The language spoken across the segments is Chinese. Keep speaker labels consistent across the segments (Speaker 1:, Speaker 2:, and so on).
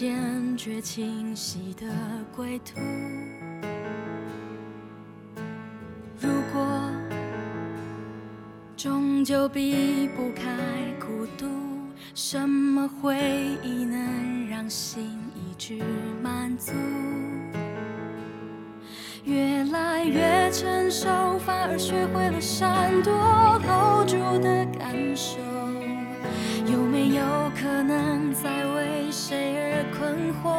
Speaker 1: 坚决清晰的归途？如果终究避不开孤独，什么回忆能让心一直满足？越来越成熟，反而学会了闪躲，hold 住的感受，没有可能在为谁而困惑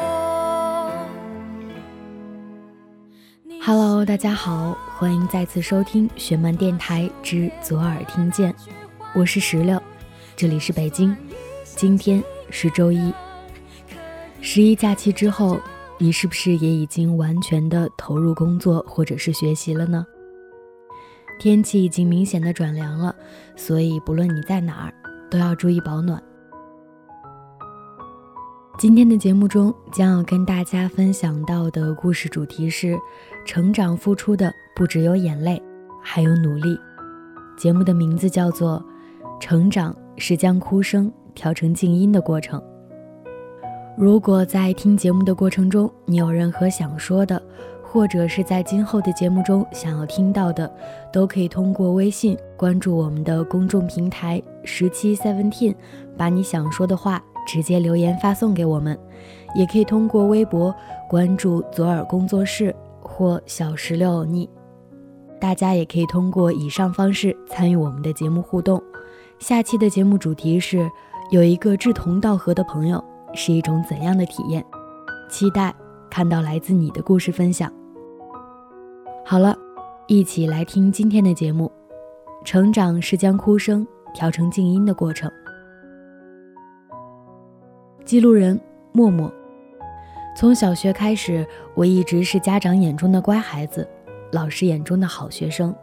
Speaker 2: ？Hello，大家好，欢迎再次收听雪漫电台之左耳听见，我是石榴，这里是北京，今天是周一，十一假期之后。你是不是也已经完全的投入工作或者是学习了呢？天气已经明显的转凉了，所以不论你在哪儿，都要注意保暖。今天的节目中将要跟大家分享到的故事主题是：成长付出的不只有眼泪，还有努力。节目的名字叫做《成长是将哭声调成静音的过程》。如果在听节目的过程中，你有任何想说的，或者是在今后的节目中想要听到的，都可以通过微信关注我们的公众平台十七 seventeen，把你想说的话直接留言发送给我们，也可以通过微博关注左耳工作室或小石榴欧尼，大家也可以通过以上方式参与我们的节目互动。下期的节目主题是有一个志同道合的朋友。是一种怎样的体验？期待看到来自你的故事分享。好了，一起来听今天的节目。成长是将哭声调成静音的过程。记录人默默。从小学开始，我一直是家长眼中的乖孩子，老师眼中的好学生。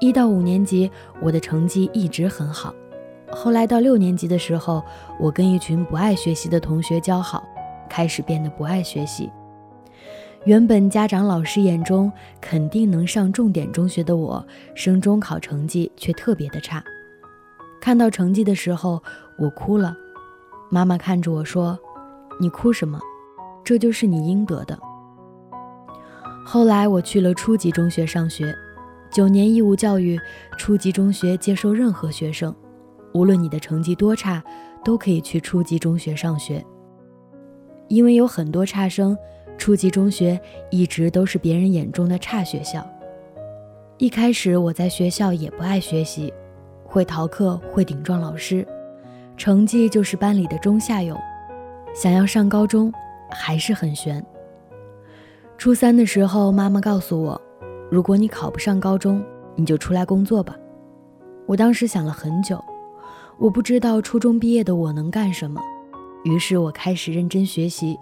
Speaker 2: 一到五年级，我的成绩一直很好。后来到六年级的时候，我跟一群不爱学习的同学交好，开始变得不爱学习。原本家长老师眼中肯定能上重点中学的我，升中考成绩却特别的差。看到成绩的时候，我哭了。妈妈看着我说：“你哭什么？这就是你应得的。”后来我去了初级中学上学，九年义务教育，初级中学接收任何学生。无论你的成绩多差，都可以去初级中学上学。因为有很多差生，初级中学一直都是别人眼中的差学校。一开始我在学校也不爱学习，会逃课，会顶撞老师，成绩就是班里的中下游。想要上高中，还是很悬。初三的时候，妈妈告诉我，如果你考不上高中，你就出来工作吧。我当时想了很久。我不知道初中毕业的我能干什么，于是我开始认真学习，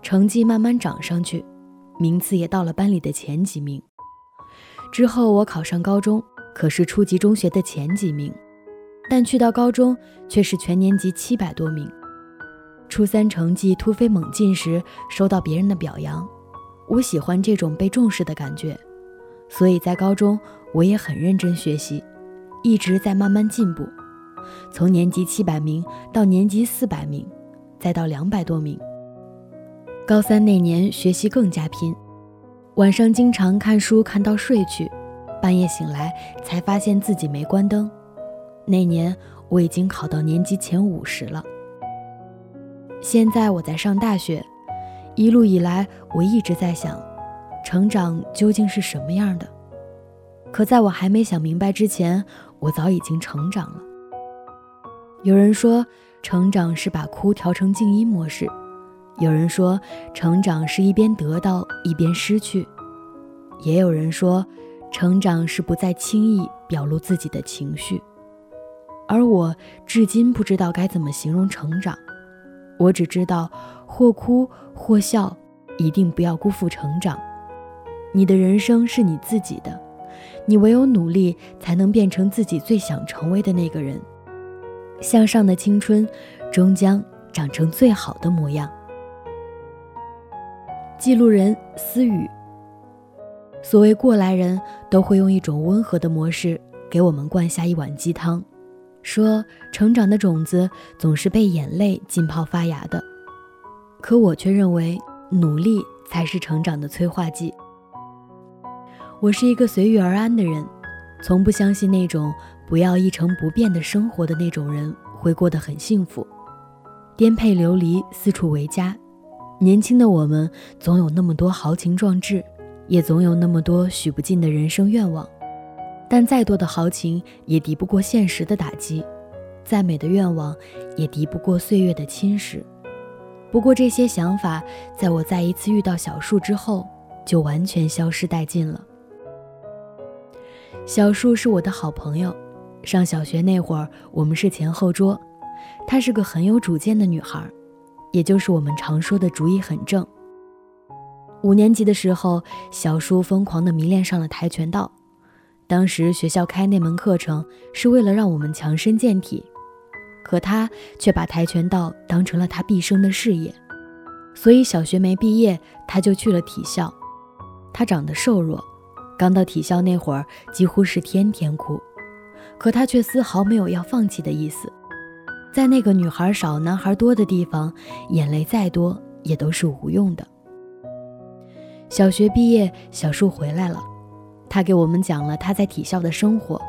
Speaker 2: 成绩慢慢涨上去，名次也到了班里的前几名。之后我考上高中，可是初级中学的前几名，但去到高中却是全年级七百多名。初三成绩突飞猛进时，收到别人的表扬，我喜欢这种被重视的感觉，所以在高中我也很认真学习，一直在慢慢进步。从年级七百名到年级四百名，再到两百多名。高三那年学习更加拼，晚上经常看书看到睡去，半夜醒来才发现自己没关灯。那年我已经考到年级前五十了。现在我在上大学，一路以来我一直在想，成长究竟是什么样的？可在我还没想明白之前，我早已经成长了。有人说，成长是把哭调成静音模式；有人说，成长是一边得到一边失去；也有人说，成长是不再轻易表露自己的情绪。而我至今不知道该怎么形容成长，我只知道，或哭或笑，一定不要辜负成长。你的人生是你自己的，你唯有努力，才能变成自己最想成为的那个人。向上的青春，终将长成最好的模样。记录人思雨。所谓过来人，都会用一种温和的模式给我们灌下一碗鸡汤，说成长的种子总是被眼泪浸泡发芽的，可我却认为努力才是成长的催化剂。我是一个随遇而安的人，从不相信那种不要一成不变的生活的那种人会过得很幸福。颠沛流离，四处为家。年轻的我们总有那么多豪情壮志，也总有那么多许不尽的人生愿望。但再多的豪情也敌不过现实的打击，再美的愿望也敌不过岁月的侵蚀。不过这些想法，在我再一次遇到小树之后，就完全消失殆尽了。小树是我的好朋友，上小学那会儿，我们是前后桌。她是个很有主见的女孩，也就是我们常说的主意很正。五年级的时候，小叔疯狂地迷恋上了跆拳道。当时学校开那门课程是为了让我们强身健体，可他却把跆拳道当成了他毕生的事业。所以小学没毕业，他就去了体校。他长得瘦弱，刚到体校那会儿几乎是天天哭，可他却丝毫没有要放弃的意思。在那个女孩少、男孩多的地方，眼泪再多也都是无用的。小学毕业，小树回来了，他给我们讲了他在体校的生活，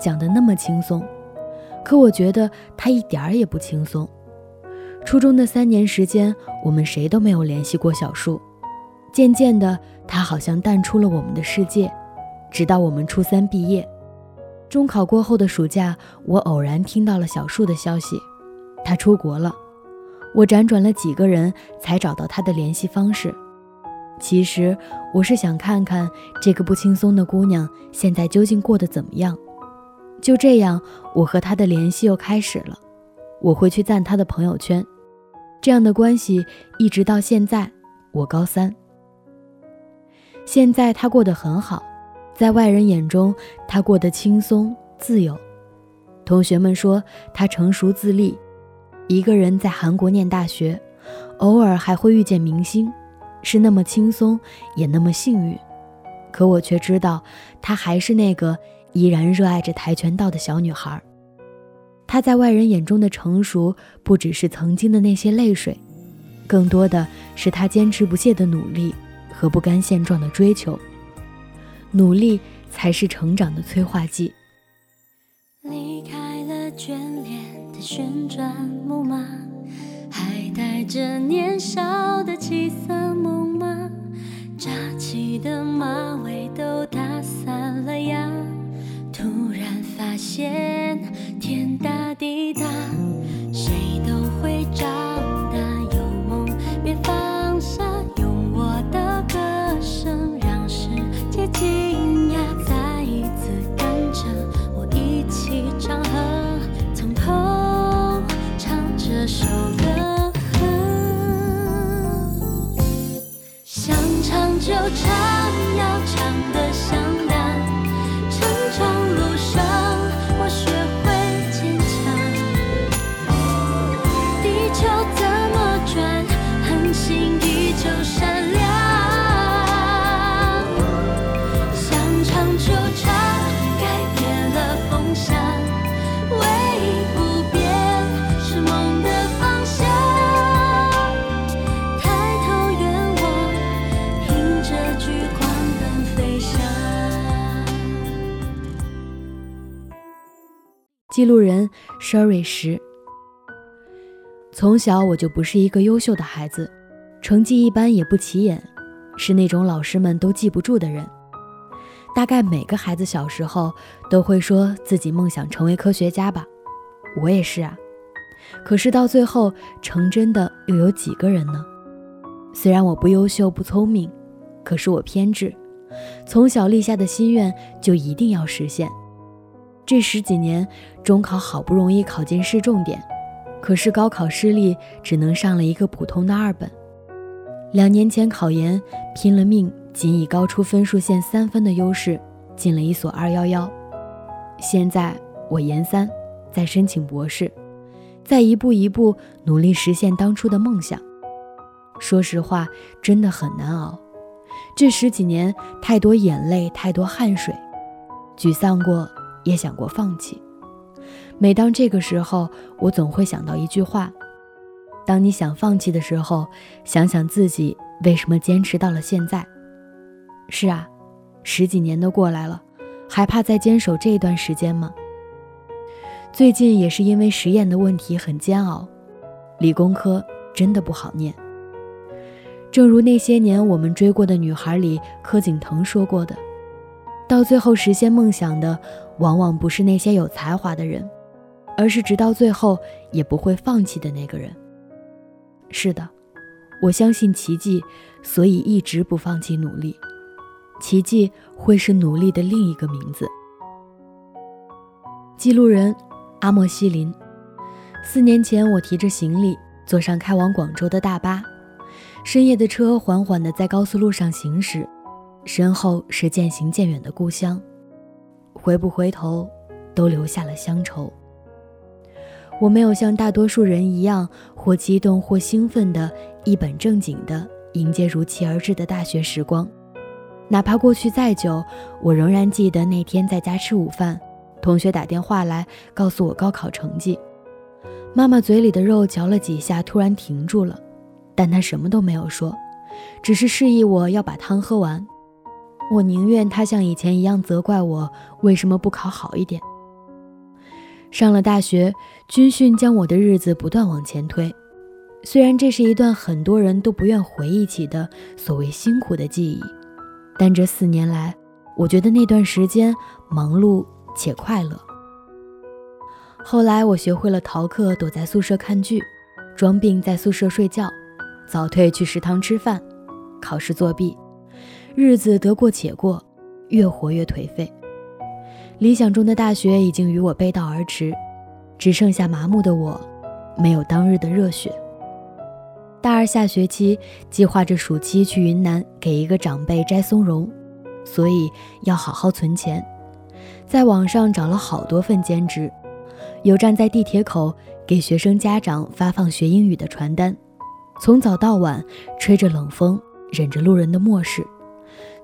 Speaker 2: 讲得那么轻松，可我觉得他一点儿也不轻松。初中的三年时间，我们谁都没有联系过小树，渐渐的，他好像淡出了我们的世界，直到我们初三毕业。中考过后的暑假，我偶然听到了小树的消息，他出国了。我辗转了几个人才找到他的联系方式。其实我是想看看这个不轻松的姑娘现在究竟过得怎么样。就这样，我和她的联系又开始了。我会去赞她的朋友圈，这样的关系一直到现在。我高三，现在她过得很好。在外人眼中，他过得轻松自由。同学们说他成熟自立，一个人在韩国念大学，偶尔还会遇见明星，是那么轻松，也那么幸运。可我却知道，她还是那个依然热爱着跆拳道的小女孩。她在外人眼中的成熟，不只是曾经的那些泪水，更多的是她坚持不懈的努力和不甘现状的追求。努力才是成长的催化剂。
Speaker 1: 离开了眷恋旋转木马，还带着年少的七色梦吗？扎起的马尾都打散了呀，突然发现
Speaker 2: 记录人 Sherry 石。从小我就不是一个优秀的孩子，成绩一般也不起眼，是那种老师们都记不住的人。大概每个孩子小时候都会说自己梦想成为科学家吧，我也是啊。可是到最后成真的又有几个人呢？虽然我不优秀不聪明，可是我偏执，从小立下的心愿就一定要实现。这十几年，中考好不容易考进市重点，可是高考失利，只能上了一个普通的二本。两年前考研，拼了命，仅以高出分数线三分的优势进了一所二幺幺。现在我研三，在申请博士，在一步一步努力实现当初的梦想。说实话，真的很难熬。这十几年，太多眼泪，太多汗水，沮丧过。也想过放弃，每当这个时候，我总会想到一句话：当你想放弃的时候，想想自己为什么坚持到了现在。是啊，十几年都过来了，还怕再坚守这一段时间吗？最近也是因为实验的问题很煎熬，理工科真的不好念。正如那些年我们追过的女孩里柯景腾说过的，到最后实现梦想的，往往不是那些有才华的人，而是直到最后也不会放弃的那个人。是的，我相信奇迹，所以一直不放弃努力。奇迹会是努力的另一个名字。记录人。阿莫西林，四年前，我提着行李坐上开往广州的大巴，深夜的车缓缓地在高速路上行驶，身后是渐行渐远的故乡，回不回头，都留下了乡愁。我没有像大多数人一样，或激动或兴奋地一本正经地迎接如期而至的大学时光，哪怕过去再久，我仍然记得那天在家吃午饭。同学打电话来告诉我高考成绩，妈妈嘴里的肉嚼了几下，突然停住了，但她什么都没有说，只是示意我要把汤喝完。我宁愿他像以前一样责怪我为什么不考好一点。上了大学，军训将我的日子不断往前推，虽然这是一段很多人都不愿回忆起的所谓辛苦的记忆，但这四年来，我觉得那段时间忙碌。且快乐。后来我学会了逃课，躲在宿舍看剧，装病在宿舍睡觉，早退去食堂吃饭，考试作弊，日子得过且过，越活越颓废。理想中的大学已经与我背道而驰，只剩下麻木的我，没有当日的热血。大二下学期计划着暑期去云南给一个长辈摘松茸，所以要好好存钱。在网上找了好多份兼职，有站在地铁口给学生家长发放学英语的传单，从早到晚吹着冷风，忍着路人的漠视，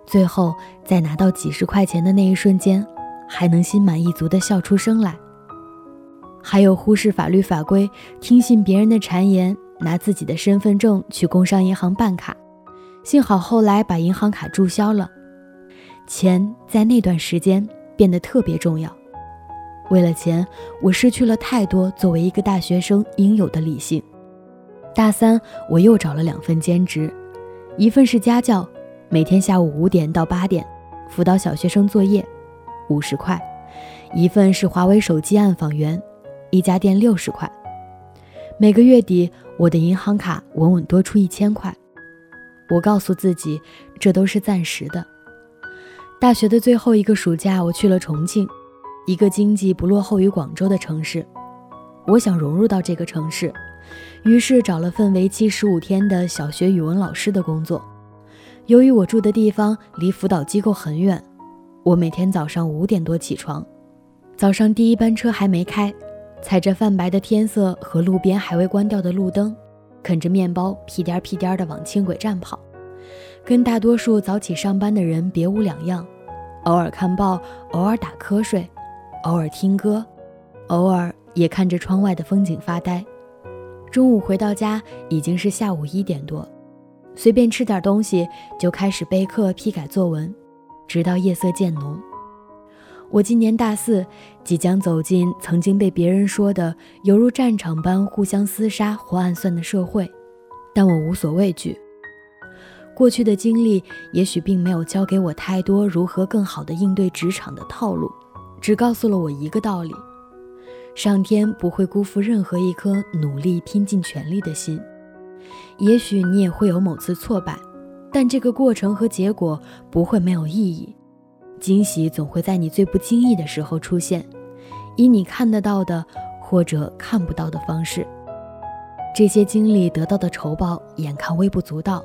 Speaker 2: 最后在拿到几十块钱的那一瞬间，还能心满意足地笑出声来。还有忽视法律法规，听信别人的谗言，拿自己的身份证去工商银行办卡，幸好后来把银行卡注销了。钱在那段时间。变得特别重要。为了钱，我失去了太多作为一个大学生应有的理性。大三，我又找了两份兼职，一份是家教，每天下午五点到八点辅导小学生作业，五十块；一份是华为手机暗访员，一家店六十块。每个月底，我的银行卡稳稳多出一千块。我告诉自己，这都是暂时的。大学的最后一个暑假，我去了重庆，一个经济不落后于广州的城市。我想融入到这个城市，于是找了份为期十五天的小学语文老师的工作。由于我住的地方离辅导机构很远，我每天早上五点多起床，早上第一班车还没开，踩着泛白的天色和路边还未关掉的路灯，啃着面包，屁颠屁颠地往轻轨站跑。跟大多数早起上班的人别无两样，偶尔看报，偶尔打瞌睡，偶尔听歌，偶尔也看着窗外的风景发呆。中午回到家已经是下午一点多，随便吃点东西就开始备课批改作文，直到夜色渐浓。我今年大四，即将走进曾经被别人说的犹如战场般互相厮杀或暗算的社会，但我无所畏惧。过去的经历也许并没有教给我太多如何更好的应对职场的套路，只告诉了我一个道理：上天不会辜负任何一颗努力拼尽全力的心。也许你也会有某次挫败，但这个过程和结果不会没有意义。惊喜总会在你最不经意的时候出现，以你看得到的或者看不到的方式。这些经历得到的酬报，眼看微不足道。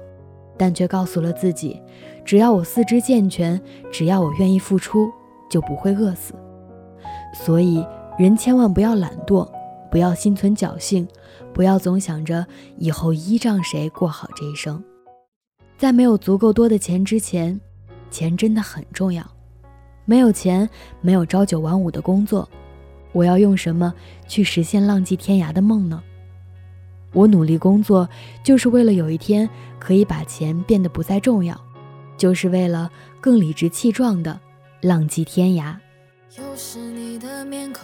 Speaker 2: 但却告诉了自己，只要我四肢健全，只要我愿意付出，就不会饿死。所以，人千万不要懒惰，不要心存侥幸，不要总想着以后依仗谁过好这一生。在没有足够多的钱之前，钱真的很重要。没有钱，没有朝九晚五的工作，我要用什么去实现浪迹天涯的梦呢？我努力工作，就是为了有一天可以把钱变得不再重要，就是为了更理直气壮的浪迹天涯。
Speaker 1: 又是你的面孔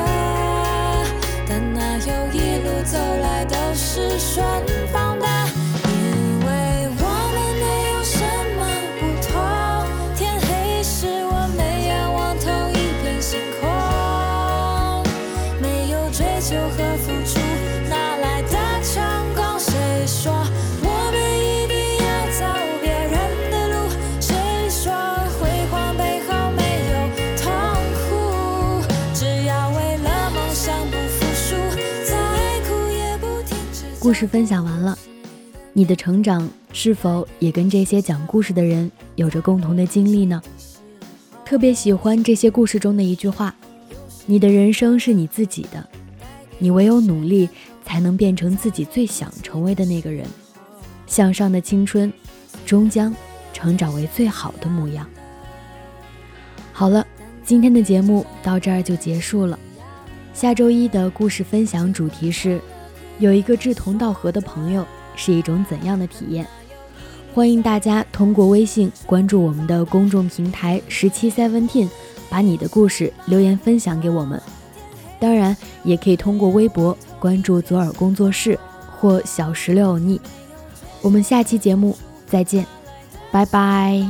Speaker 1: 追求和付出，哪来的成功？谁说我们一定要走别人的路？谁说辉煌背后没有痛苦？只要为了梦想不服输，再苦也不停止。
Speaker 2: 故事分享完了，你的成长是否也跟这些讲故事的人有着共同的经历呢？特别喜欢这些故事中的一句话：“你的人生是你自己的，你唯有努力，才能变成自己最想成为的那个人。向上的青春，终将成长为最好的模样。”好了，今天的节目到这儿就结束了。下周一的故事分享主题是：有一个志同道合的朋友是一种怎样的体验？欢迎大家通过微信关注我们的公众平台十七 Seventeen，把你的故事留言分享给我们。当然，也可以通过微博关注左耳工作室或小石榴欧尼。我们下期节目再见，拜拜。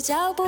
Speaker 1: 脚步。